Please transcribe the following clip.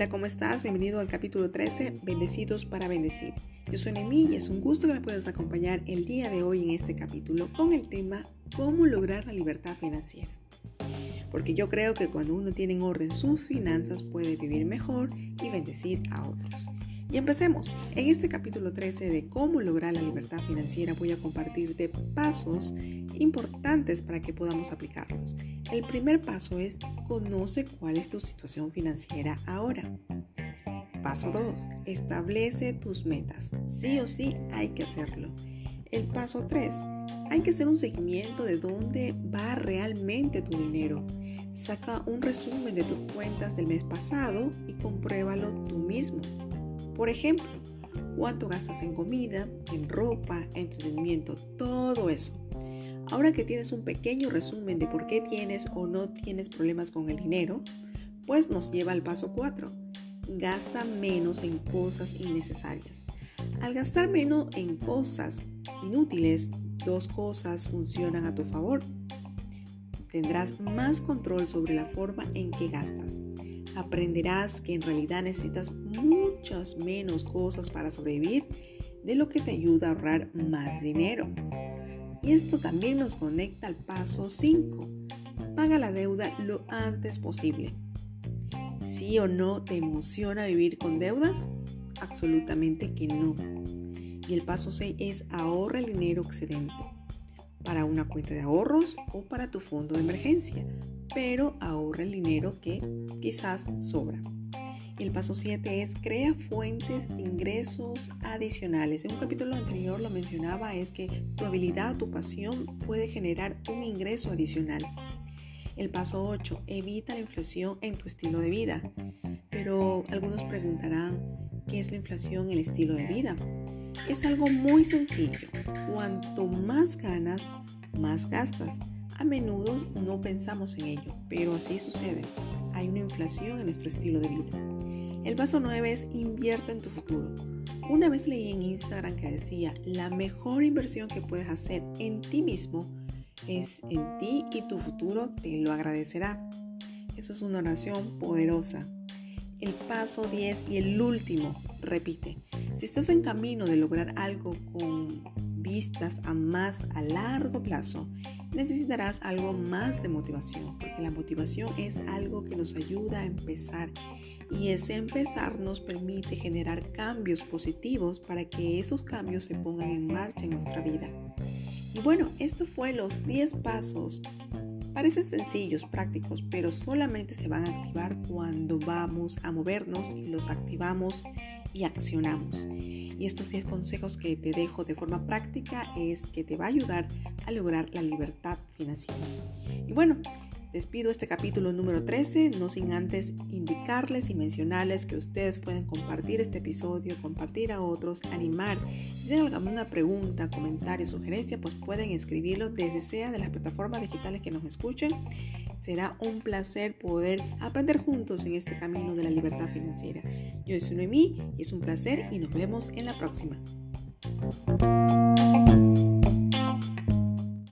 Hola, ¿cómo estás? Bienvenido al capítulo 13, Bendecidos para Bendecir. Yo soy Nemi y es un gusto que me puedas acompañar el día de hoy en este capítulo con el tema ¿Cómo lograr la libertad financiera? Porque yo creo que cuando uno tiene en orden sus finanzas puede vivir mejor y bendecir a otros. Y empecemos. En este capítulo 13 de cómo lograr la libertad financiera voy a compartirte pasos importantes para que podamos aplicarlos. El primer paso es conoce cuál es tu situación financiera ahora. Paso 2. Establece tus metas. Sí o sí hay que hacerlo. El paso 3. Hay que hacer un seguimiento de dónde va realmente tu dinero. Saca un resumen de tus cuentas del mes pasado y compruébalo tú mismo. Por ejemplo, cuánto gastas en comida, en ropa, entretenimiento, todo eso. Ahora que tienes un pequeño resumen de por qué tienes o no tienes problemas con el dinero, pues nos lleva al paso 4. Gasta menos en cosas innecesarias. Al gastar menos en cosas inútiles, dos cosas funcionan a tu favor. Tendrás más control sobre la forma en que gastas. Aprenderás que en realidad necesitas muchas menos cosas para sobrevivir de lo que te ayuda a ahorrar más dinero. Y esto también nos conecta al paso 5. Paga la deuda lo antes posible. ¿Sí o no te emociona vivir con deudas? Absolutamente que no. Y el paso 6 es ahorra el dinero excedente para una cuenta de ahorros o para tu fondo de emergencia, pero ahorra el dinero que quizás sobra. El paso 7 es crea fuentes de ingresos adicionales. En un capítulo anterior lo mencionaba, es que tu habilidad, tu pasión puede generar un ingreso adicional. El paso 8, evita la inflación en tu estilo de vida. Pero algunos preguntarán, ¿qué es la inflación en el estilo de vida? Es algo muy sencillo. Cuanto más ganas, más gastas. A menudo no pensamos en ello, pero así sucede. Hay una inflación en nuestro estilo de vida. El paso 9 es invierte en tu futuro. Una vez leí en Instagram que decía, la mejor inversión que puedes hacer en ti mismo es en ti y tu futuro te lo agradecerá. Eso es una oración poderosa. El paso 10 y el último, repite, si estás en camino de lograr algo con vistas a más a largo plazo, necesitarás algo más de motivación, porque la motivación es algo que nos ayuda a empezar y ese empezar nos permite generar cambios positivos para que esos cambios se pongan en marcha en nuestra vida. Y bueno, esto fue los 10 pasos. Parecen sencillos, prácticos, pero solamente se van a activar cuando vamos a movernos los activamos y accionamos. Y estos 10 consejos que te dejo de forma práctica es que te va a ayudar a lograr la libertad financiera. Y bueno, Despido este capítulo número 13, no sin antes indicarles y mencionarles que ustedes pueden compartir este episodio, compartir a otros, animar. Si tienen alguna pregunta, comentario, sugerencia, pues pueden escribirlo desde sea de las plataformas digitales que nos escuchen. Será un placer poder aprender juntos en este camino de la libertad financiera. Yo soy Noemí y es un placer y nos vemos en la próxima.